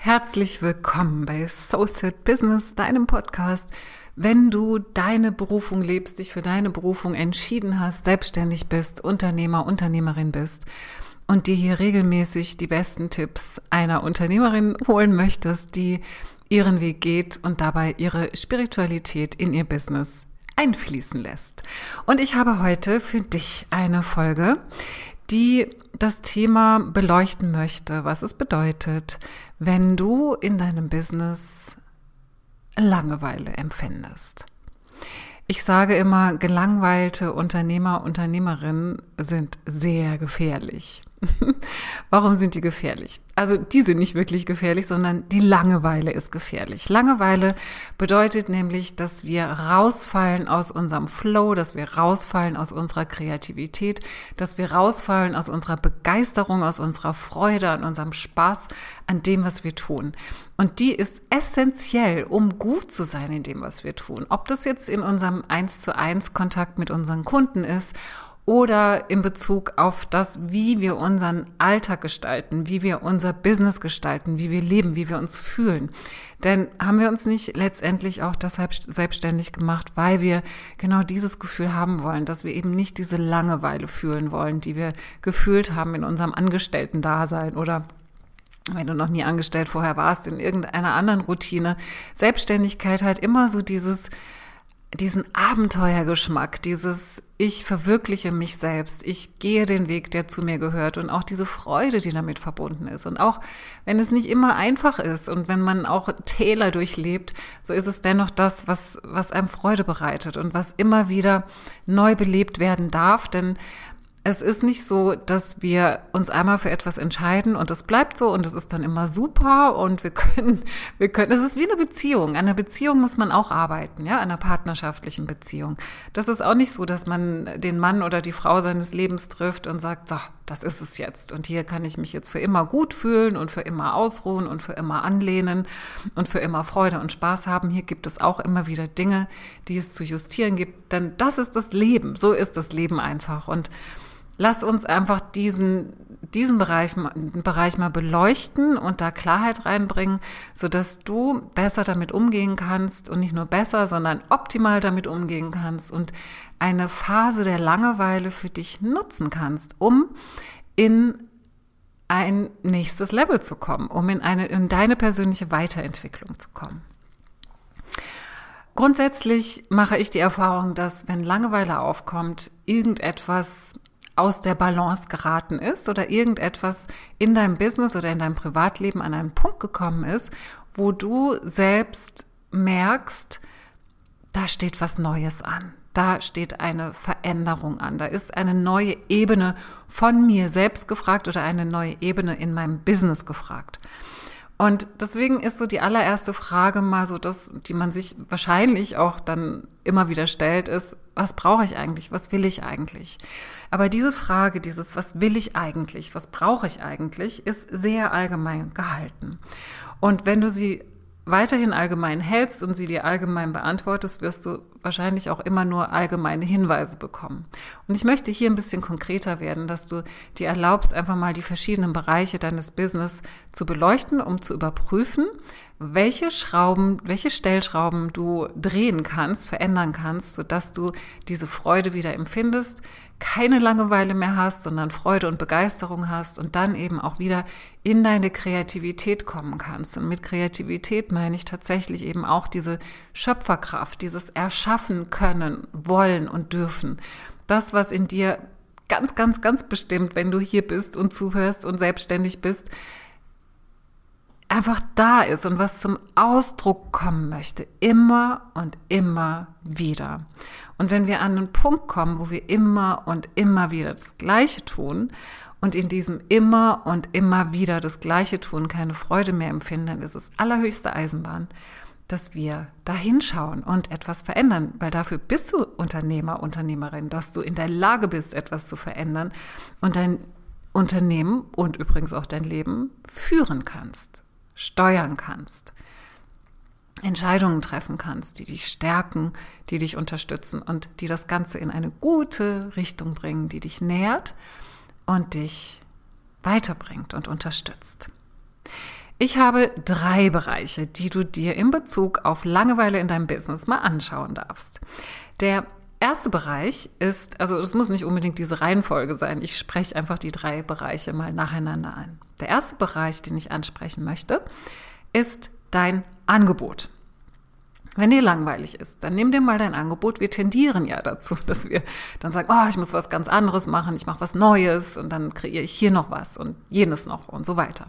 Herzlich willkommen bei Soulset Business, deinem Podcast. Wenn du deine Berufung lebst, dich für deine Berufung entschieden hast, selbstständig bist, Unternehmer, Unternehmerin bist und dir hier regelmäßig die besten Tipps einer Unternehmerin holen möchtest, die ihren Weg geht und dabei ihre Spiritualität in ihr Business einfließen lässt. Und ich habe heute für dich eine Folge, die das Thema beleuchten möchte, was es bedeutet, wenn du in deinem Business Langeweile empfindest. Ich sage immer, gelangweilte Unternehmer, Unternehmerinnen sind sehr gefährlich. Warum sind die gefährlich? Also die sind nicht wirklich gefährlich, sondern die Langeweile ist gefährlich. Langeweile bedeutet nämlich, dass wir rausfallen aus unserem Flow, dass wir rausfallen aus unserer Kreativität, dass wir rausfallen aus unserer Begeisterung, aus unserer Freude, an unserem Spaß, an dem, was wir tun. Und die ist essentiell, um gut zu sein in dem, was wir tun. Ob das jetzt in unserem eins zu eins Kontakt mit unseren Kunden ist oder in Bezug auf das, wie wir unseren Alltag gestalten, wie wir unser Business gestalten, wie wir leben, wie wir uns fühlen. Denn haben wir uns nicht letztendlich auch deshalb selbstständig gemacht, weil wir genau dieses Gefühl haben wollen, dass wir eben nicht diese Langeweile fühlen wollen, die wir gefühlt haben in unserem Angestellten-Dasein oder wenn du noch nie angestellt vorher warst, in irgendeiner anderen Routine. Selbstständigkeit hat immer so dieses, diesen Abenteuergeschmack, dieses ich verwirkliche mich selbst, ich gehe den Weg, der zu mir gehört und auch diese Freude, die damit verbunden ist. Und auch wenn es nicht immer einfach ist und wenn man auch Täler durchlebt, so ist es dennoch das, was, was einem Freude bereitet und was immer wieder neu belebt werden darf, denn es ist nicht so, dass wir uns einmal für etwas entscheiden und es bleibt so und es ist dann immer super und wir können, wir können, es ist wie eine Beziehung. An einer Beziehung muss man auch arbeiten, ja, an einer partnerschaftlichen Beziehung. Das ist auch nicht so, dass man den Mann oder die Frau seines Lebens trifft und sagt, so, das ist es jetzt und hier kann ich mich jetzt für immer gut fühlen und für immer ausruhen und für immer anlehnen und für immer Freude und Spaß haben. Hier gibt es auch immer wieder Dinge, die es zu justieren gibt, denn das ist das Leben. So ist das Leben einfach und lass uns einfach diesen, diesen Bereich, Bereich mal beleuchten und da Klarheit reinbringen, so dass du besser damit umgehen kannst und nicht nur besser, sondern optimal damit umgehen kannst und eine Phase der Langeweile für dich nutzen kannst, um in ein nächstes Level zu kommen, um in eine, in deine persönliche Weiterentwicklung zu kommen. Grundsätzlich mache ich die Erfahrung, dass wenn Langeweile aufkommt, irgendetwas aus der Balance geraten ist oder irgendetwas in deinem Business oder in deinem Privatleben an einen Punkt gekommen ist, wo du selbst merkst, da steht was Neues an. Da steht eine Veränderung an. Da ist eine neue Ebene von mir selbst gefragt oder eine neue Ebene in meinem Business gefragt. Und deswegen ist so die allererste Frage mal so das, die man sich wahrscheinlich auch dann immer wieder stellt, ist, was brauche ich eigentlich? Was will ich eigentlich? Aber diese Frage, dieses, was will ich eigentlich? Was brauche ich eigentlich? ist sehr allgemein gehalten. Und wenn du sie weiterhin allgemein hältst und sie dir allgemein beantwortest, wirst du wahrscheinlich auch immer nur allgemeine Hinweise bekommen. Und ich möchte hier ein bisschen konkreter werden, dass du dir erlaubst, einfach mal die verschiedenen Bereiche deines Business zu beleuchten, um zu überprüfen, welche Schrauben, welche Stellschrauben du drehen kannst, verändern kannst, sodass du diese Freude wieder empfindest, keine Langeweile mehr hast, sondern Freude und Begeisterung hast und dann eben auch wieder in deine Kreativität kommen kannst. Und mit Kreativität meine ich tatsächlich eben auch diese Schöpferkraft, dieses Erschaffen können, wollen und dürfen. Das, was in dir ganz, ganz, ganz bestimmt, wenn du hier bist und zuhörst und selbstständig bist, einfach da ist und was zum Ausdruck kommen möchte, immer und immer wieder. Und wenn wir an einen Punkt kommen, wo wir immer und immer wieder das Gleiche tun und in diesem immer und immer wieder das Gleiche tun keine Freude mehr empfinden, dann ist es allerhöchste Eisenbahn, dass wir da hinschauen und etwas verändern, weil dafür bist du Unternehmer, Unternehmerin, dass du in der Lage bist, etwas zu verändern und dein Unternehmen und übrigens auch dein Leben führen kannst steuern kannst. Entscheidungen treffen kannst, die dich stärken, die dich unterstützen und die das Ganze in eine gute Richtung bringen, die dich nährt und dich weiterbringt und unterstützt. Ich habe drei Bereiche, die du dir in Bezug auf Langeweile in deinem Business mal anschauen darfst. Der erste Bereich ist, also es muss nicht unbedingt diese Reihenfolge sein, ich spreche einfach die drei Bereiche mal nacheinander an. Der erste Bereich, den ich ansprechen möchte, ist dein Angebot. Wenn dir langweilig ist, dann nimm dir mal dein Angebot. Wir tendieren ja dazu, dass wir dann sagen, oh, ich muss was ganz anderes machen, ich mache was Neues und dann kreiere ich hier noch was und jenes noch und so weiter.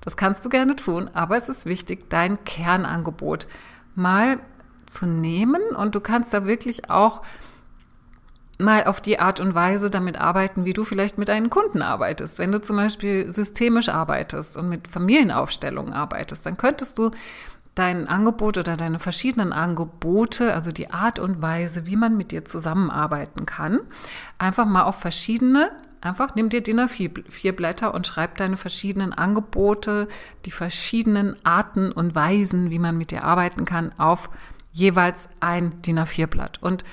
Das kannst du gerne tun, aber es ist wichtig, dein Kernangebot mal zu nehmen und du kannst da wirklich auch mal auf die Art und Weise damit arbeiten, wie du vielleicht mit deinen Kunden arbeitest. Wenn du zum Beispiel systemisch arbeitest und mit Familienaufstellungen arbeitest, dann könntest du dein Angebot oder deine verschiedenen Angebote, also die Art und Weise, wie man mit dir zusammenarbeiten kann, einfach mal auf verschiedene Einfach nimm dir DIN A4 Blätter und schreib deine verschiedenen Angebote, die verschiedenen Arten und Weisen, wie man mit dir arbeiten kann, auf jeweils ein DIN A4 Blatt. Und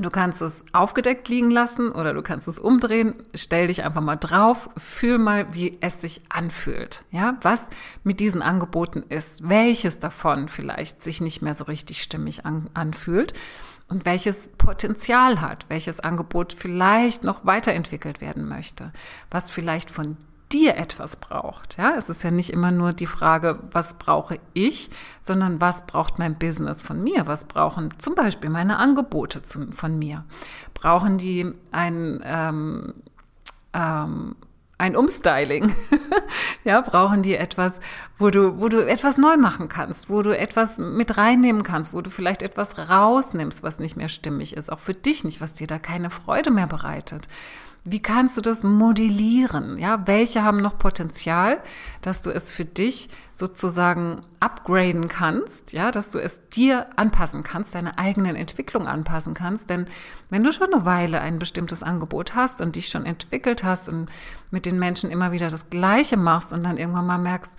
Du kannst es aufgedeckt liegen lassen oder du kannst es umdrehen. Stell dich einfach mal drauf. Fühl mal, wie es sich anfühlt. Ja, was mit diesen Angeboten ist. Welches davon vielleicht sich nicht mehr so richtig stimmig an, anfühlt und welches Potenzial hat, welches Angebot vielleicht noch weiterentwickelt werden möchte, was vielleicht von dir etwas braucht. Ja, es ist ja nicht immer nur die Frage, was brauche ich, sondern was braucht mein Business von mir? Was brauchen zum Beispiel meine Angebote zu, von mir? Brauchen die ein ähm, ähm, ein Umstyling. ja, brauchen die etwas, wo du, wo du etwas neu machen kannst, wo du etwas mit reinnehmen kannst, wo du vielleicht etwas rausnimmst, was nicht mehr stimmig ist, auch für dich nicht, was dir da keine Freude mehr bereitet. Wie kannst du das modellieren? Ja, welche haben noch Potenzial, dass du es für dich sozusagen upgraden kannst, ja, dass du es dir anpassen kannst, deine eigenen Entwicklung anpassen kannst. Denn wenn du schon eine Weile ein bestimmtes Angebot hast und dich schon entwickelt hast und mit den Menschen immer wieder das Gleiche machst und dann irgendwann mal merkst,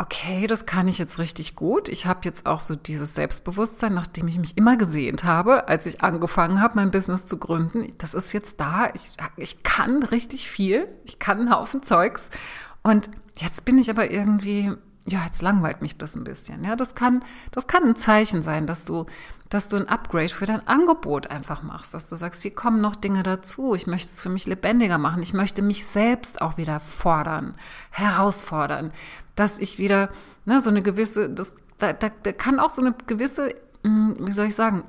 okay, das kann ich jetzt richtig gut. Ich habe jetzt auch so dieses Selbstbewusstsein, nachdem ich mich immer gesehnt habe, als ich angefangen habe, mein Business zu gründen. Das ist jetzt da. Ich, ich kann richtig viel. Ich kann einen Haufen Zeugs. Und jetzt bin ich aber irgendwie, ja, jetzt langweilt mich das ein bisschen. Ja, das kann, das kann ein Zeichen sein, dass du, dass du ein Upgrade für dein Angebot einfach machst, dass du sagst, hier kommen noch Dinge dazu. Ich möchte es für mich lebendiger machen. Ich möchte mich selbst auch wieder fordern, herausfordern, dass ich wieder, ne, so eine gewisse, das, da, da, da kann auch so eine gewisse, hm, wie soll ich sagen,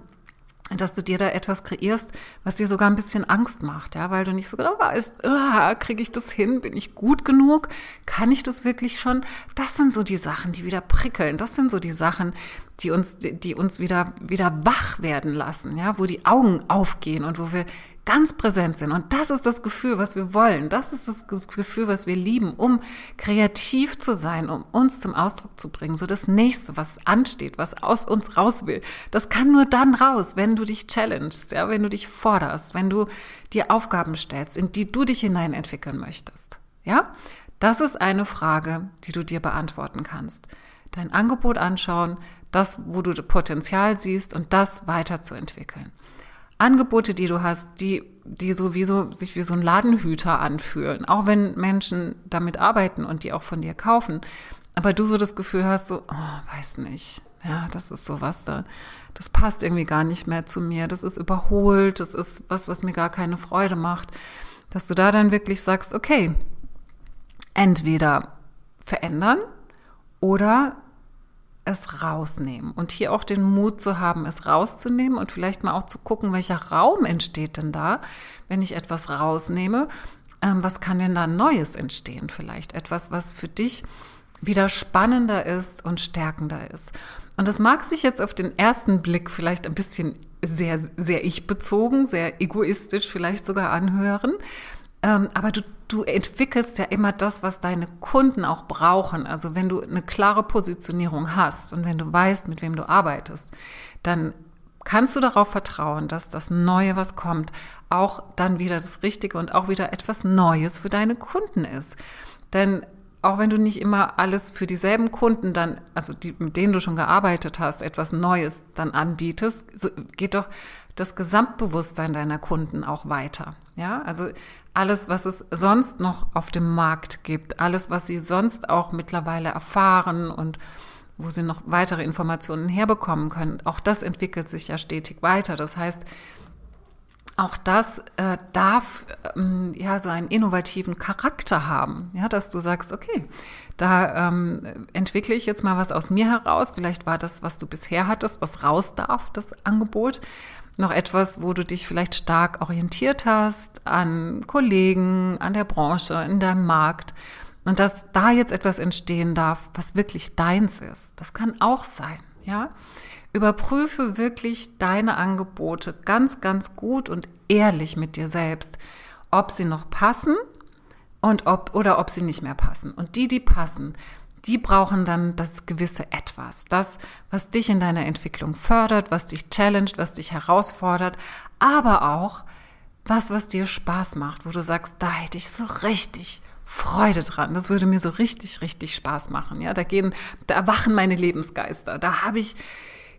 dass du dir da etwas kreierst, was dir sogar ein bisschen Angst macht, ja, weil du nicht so genau weißt, oh, kriege ich das hin, bin ich gut genug, kann ich das wirklich schon? Das sind so die Sachen, die wieder prickeln. Das sind so die Sachen, die uns, die uns wieder wieder wach werden lassen, ja, wo die Augen aufgehen und wo wir ganz präsent sind. Und das ist das Gefühl, was wir wollen. Das ist das Gefühl, was wir lieben, um kreativ zu sein, um uns zum Ausdruck zu bringen. So das nächste, was ansteht, was aus uns raus will. Das kann nur dann raus, wenn du dich challengest, ja, wenn du dich forderst, wenn du dir Aufgaben stellst, in die du dich hinein entwickeln möchtest. Ja? Das ist eine Frage, die du dir beantworten kannst. Dein Angebot anschauen, das, wo du Potenzial siehst und das weiterzuentwickeln. Angebote, die du hast, die, die sowieso sich wie so ein Ladenhüter anfühlen, auch wenn Menschen damit arbeiten und die auch von dir kaufen, aber du so das Gefühl hast, so, oh, weiß nicht, ja, das ist sowas da, das passt irgendwie gar nicht mehr zu mir, das ist überholt, das ist was, was mir gar keine Freude macht, dass du da dann wirklich sagst, okay, entweder verändern oder es rausnehmen und hier auch den Mut zu haben, es rauszunehmen und vielleicht mal auch zu gucken, welcher Raum entsteht denn da, wenn ich etwas rausnehme. Ähm, was kann denn da Neues entstehen vielleicht? Etwas, was für dich wieder spannender ist und stärkender ist. Und das mag sich jetzt auf den ersten Blick vielleicht ein bisschen sehr, sehr ich-bezogen, sehr egoistisch vielleicht sogar anhören. Ähm, aber du, du entwickelst ja immer das, was deine Kunden auch brauchen. Also wenn du eine klare Positionierung hast und wenn du weißt, mit wem du arbeitest, dann kannst du darauf vertrauen, dass das Neue, was kommt, auch dann wieder das Richtige und auch wieder etwas Neues für deine Kunden ist. Denn auch wenn du nicht immer alles für dieselben Kunden dann, also die, mit denen du schon gearbeitet hast, etwas Neues dann anbietest, so geht doch das Gesamtbewusstsein deiner Kunden auch weiter. Ja, also alles, was es sonst noch auf dem Markt gibt, alles, was sie sonst auch mittlerweile erfahren und wo sie noch weitere Informationen herbekommen können, auch das entwickelt sich ja stetig weiter. Das heißt, auch das äh, darf ähm, ja so einen innovativen Charakter haben, ja, dass du sagst, okay, da ähm, entwickle ich jetzt mal was aus mir heraus. Vielleicht war das, was du bisher hattest, was raus darf, das Angebot noch etwas, wo du dich vielleicht stark orientiert hast an Kollegen, an der Branche, in deinem Markt. Und dass da jetzt etwas entstehen darf, was wirklich deins ist. Das kann auch sein, ja. Überprüfe wirklich deine Angebote ganz, ganz gut und ehrlich mit dir selbst, ob sie noch passen und ob, oder ob sie nicht mehr passen. Und die, die passen, die brauchen dann das gewisse Etwas, das, was dich in deiner Entwicklung fördert, was dich challenged, was dich herausfordert, aber auch was, was dir Spaß macht, wo du sagst, da hätte ich so richtig Freude dran. Das würde mir so richtig, richtig Spaß machen. Ja, da gehen, da erwachen meine Lebensgeister. Da habe ich,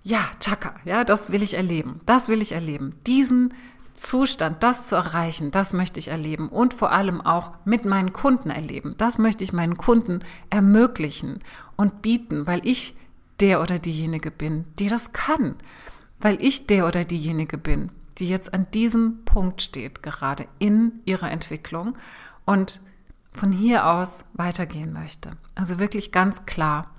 ja, Chaka, ja, das will ich erleben. Das will ich erleben. Diesen Zustand, das zu erreichen, das möchte ich erleben und vor allem auch mit meinen Kunden erleben. Das möchte ich meinen Kunden ermöglichen und bieten, weil ich der oder diejenige bin, die das kann. Weil ich der oder diejenige bin, die jetzt an diesem Punkt steht, gerade in ihrer Entwicklung und von hier aus weitergehen möchte. Also wirklich ganz klar,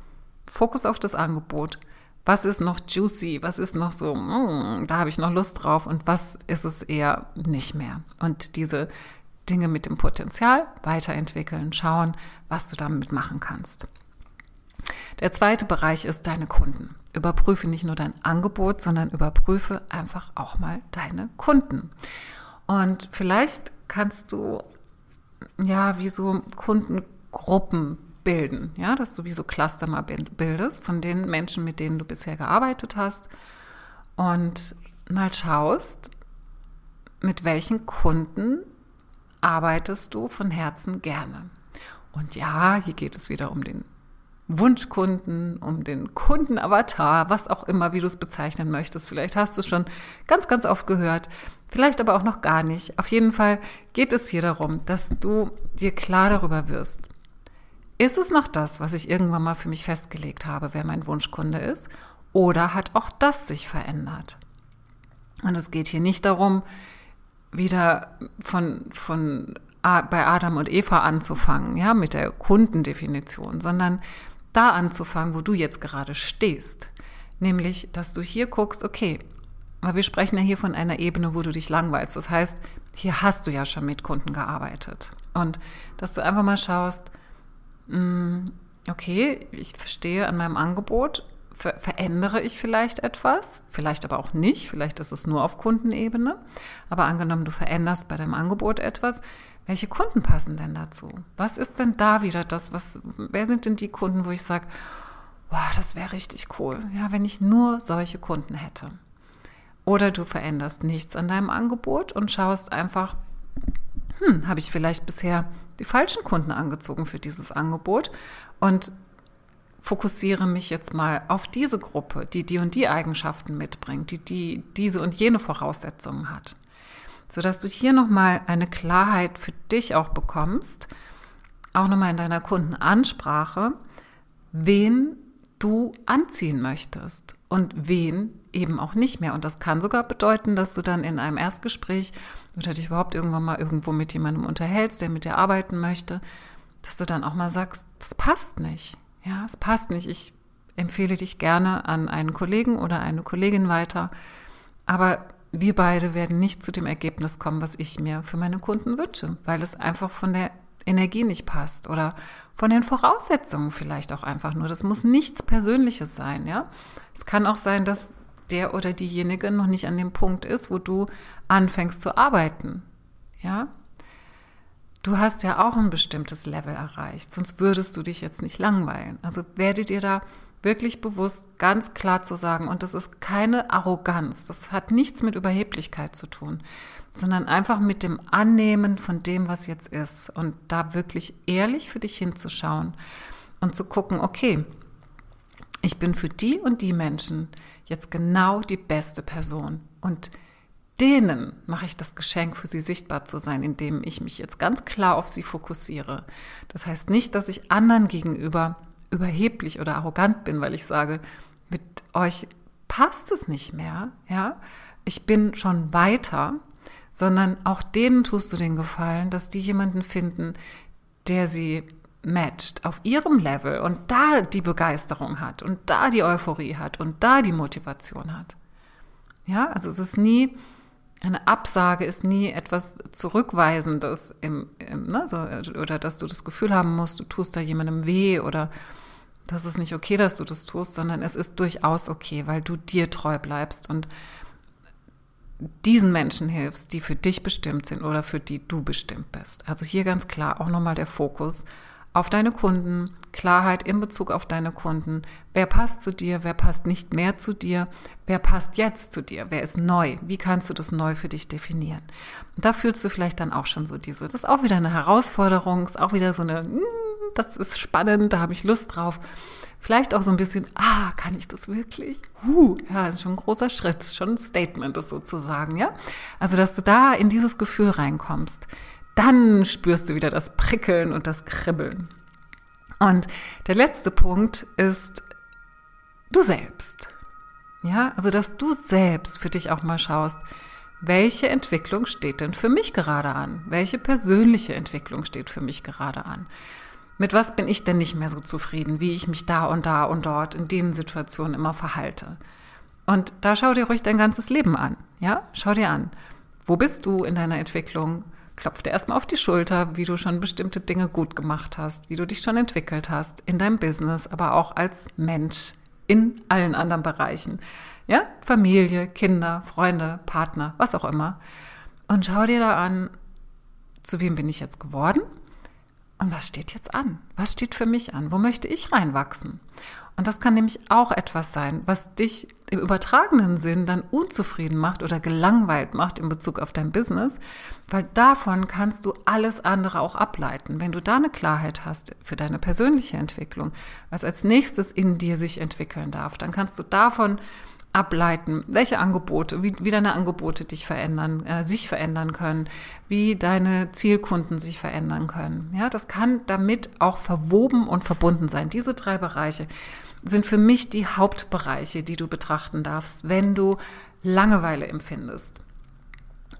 Fokus auf das Angebot, was ist noch juicy, was ist noch so, mm, da habe ich noch Lust drauf und was ist es eher nicht mehr. Und diese Dinge mit dem Potenzial weiterentwickeln, schauen, was du damit machen kannst. Der zweite Bereich ist deine Kunden. Überprüfe nicht nur dein Angebot, sondern überprüfe einfach auch mal deine Kunden. Und vielleicht kannst du ja wie so Kundengruppen bilden, ja, dass du wie so Cluster mal bildest von den Menschen, mit denen du bisher gearbeitet hast und mal schaust, mit welchen Kunden arbeitest du von Herzen gerne. Und ja, hier geht es wieder um den Wunschkunden, um den Kundenavatar, was auch immer, wie du es bezeichnen möchtest. Vielleicht hast du es schon ganz, ganz oft gehört, vielleicht aber auch noch gar nicht. Auf jeden Fall geht es hier darum, dass du dir klar darüber wirst, ist es noch das, was ich irgendwann mal für mich festgelegt habe, wer mein Wunschkunde ist? Oder hat auch das sich verändert? Und es geht hier nicht darum, wieder von, von bei Adam und Eva anzufangen, ja, mit der Kundendefinition, sondern da anzufangen, wo du jetzt gerade stehst. Nämlich, dass du hier guckst, okay, aber wir sprechen ja hier von einer Ebene, wo du dich langweilst. Das heißt, hier hast du ja schon mit Kunden gearbeitet. Und dass du einfach mal schaust, okay, ich verstehe an meinem Angebot, ver verändere ich vielleicht etwas, vielleicht aber auch nicht, vielleicht ist es nur auf Kundenebene, aber angenommen, du veränderst bei deinem Angebot etwas, welche Kunden passen denn dazu? Was ist denn da wieder das, was, wer sind denn die Kunden, wo ich sage, boah, das wäre richtig cool, ja, wenn ich nur solche Kunden hätte. Oder du veränderst nichts an deinem Angebot und schaust einfach, hm, habe ich vielleicht bisher die falschen Kunden angezogen für dieses Angebot und fokussiere mich jetzt mal auf diese Gruppe, die die und die Eigenschaften mitbringt, die, die diese und jene Voraussetzungen hat, sodass du hier nochmal eine Klarheit für dich auch bekommst, auch nochmal in deiner Kundenansprache, wen du anziehen möchtest und wen eben auch nicht mehr. Und das kann sogar bedeuten, dass du dann in einem Erstgespräch oder dich überhaupt irgendwann mal irgendwo mit jemandem unterhältst, der mit dir arbeiten möchte, dass du dann auch mal sagst, das passt nicht. Ja, es passt nicht. Ich empfehle dich gerne an einen Kollegen oder eine Kollegin weiter. Aber wir beide werden nicht zu dem Ergebnis kommen, was ich mir für meine Kunden wünsche, weil es einfach von der Energie nicht passt oder von den Voraussetzungen vielleicht auch einfach nur. Das muss nichts Persönliches sein, ja. Es kann auch sein, dass der oder diejenige noch nicht an dem Punkt ist, wo du anfängst zu arbeiten. Ja? Du hast ja auch ein bestimmtes Level erreicht, sonst würdest du dich jetzt nicht langweilen. Also werde dir da wirklich bewusst ganz klar zu sagen, und das ist keine Arroganz, das hat nichts mit Überheblichkeit zu tun, sondern einfach mit dem Annehmen von dem, was jetzt ist und da wirklich ehrlich für dich hinzuschauen und zu gucken, okay, ich bin für die und die Menschen jetzt genau die beste Person und denen mache ich das Geschenk, für sie sichtbar zu sein, indem ich mich jetzt ganz klar auf sie fokussiere. Das heißt nicht, dass ich anderen gegenüber überheblich oder arrogant bin, weil ich sage, mit euch passt es nicht mehr, ja. Ich bin schon weiter, sondern auch denen tust du den Gefallen, dass die jemanden finden, der sie matcht auf ihrem Level und da die Begeisterung hat und da die Euphorie hat und da die Motivation hat. Ja, also es ist nie, eine Absage ist nie etwas Zurückweisendes im, im ne, so, oder dass du das Gefühl haben musst, du tust da jemandem weh oder das ist nicht okay, dass du das tust, sondern es ist durchaus okay, weil du dir treu bleibst und diesen Menschen hilfst, die für dich bestimmt sind oder für die du bestimmt bist. Also hier ganz klar auch nochmal der Fokus auf deine Kunden, Klarheit in Bezug auf deine Kunden. Wer passt zu dir, wer passt nicht mehr zu dir, wer passt jetzt zu dir, wer ist neu, wie kannst du das neu für dich definieren? Und da fühlst du vielleicht dann auch schon so diese, das ist auch wieder eine Herausforderung, ist auch wieder so eine, hm, das ist spannend, da habe ich Lust drauf. Vielleicht auch so ein bisschen, ah, kann ich das wirklich? Huh, ja, ist schon ein großer Schritt, ist schon ein Statement, das sozusagen, ja? Also, dass du da in dieses Gefühl reinkommst dann spürst du wieder das Prickeln und das Kribbeln. Und der letzte Punkt ist du selbst. Ja, also dass du selbst für dich auch mal schaust, welche Entwicklung steht denn für mich gerade an? Welche persönliche Entwicklung steht für mich gerade an? Mit was bin ich denn nicht mehr so zufrieden, wie ich mich da und da und dort in den Situationen immer verhalte? Und da schau dir ruhig dein ganzes Leben an. Ja, schau dir an. Wo bist du in deiner Entwicklung? klopf dir erstmal auf die Schulter, wie du schon bestimmte Dinge gut gemacht hast, wie du dich schon entwickelt hast in deinem Business, aber auch als Mensch in allen anderen Bereichen. Ja, Familie, Kinder, Freunde, Partner, was auch immer. Und schau dir da an, zu wem bin ich jetzt geworden? Und was steht jetzt an? Was steht für mich an? Wo möchte ich reinwachsen? Und das kann nämlich auch etwas sein, was dich im übertragenen Sinn dann unzufrieden macht oder gelangweilt macht in Bezug auf dein Business, weil davon kannst du alles andere auch ableiten. Wenn du da eine Klarheit hast für deine persönliche Entwicklung, was als nächstes in dir sich entwickeln darf, dann kannst du davon ableiten, welche Angebote, wie, wie deine Angebote dich verändern, äh, sich verändern können, wie deine Zielkunden sich verändern können. Ja, das kann damit auch verwoben und verbunden sein. Diese drei Bereiche sind für mich die Hauptbereiche, die du betrachten darfst, wenn du Langeweile empfindest.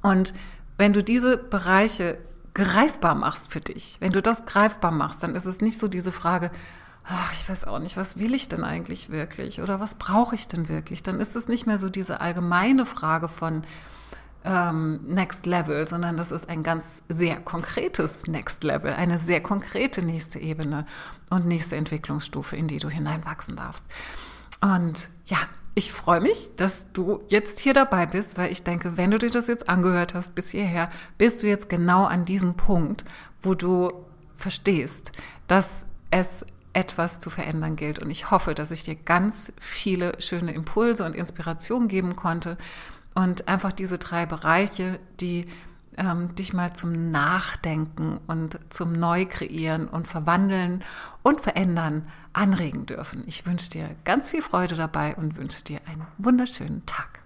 Und wenn du diese Bereiche greifbar machst für dich, wenn du das greifbar machst, dann ist es nicht so diese Frage, ach, ich weiß auch nicht, was will ich denn eigentlich wirklich oder was brauche ich denn wirklich? Dann ist es nicht mehr so diese allgemeine Frage von, ähm, Next Level, sondern das ist ein ganz sehr konkretes Next Level, eine sehr konkrete nächste Ebene und nächste Entwicklungsstufe, in die du hineinwachsen darfst. Und ja, ich freue mich, dass du jetzt hier dabei bist, weil ich denke, wenn du dir das jetzt angehört hast bis hierher, bist du jetzt genau an diesem Punkt, wo du verstehst, dass es etwas zu verändern gilt. Und ich hoffe, dass ich dir ganz viele schöne Impulse und Inspirationen geben konnte, und einfach diese drei Bereiche, die ähm, dich mal zum Nachdenken und zum Neukreieren und Verwandeln und Verändern anregen dürfen. Ich wünsche dir ganz viel Freude dabei und wünsche dir einen wunderschönen Tag.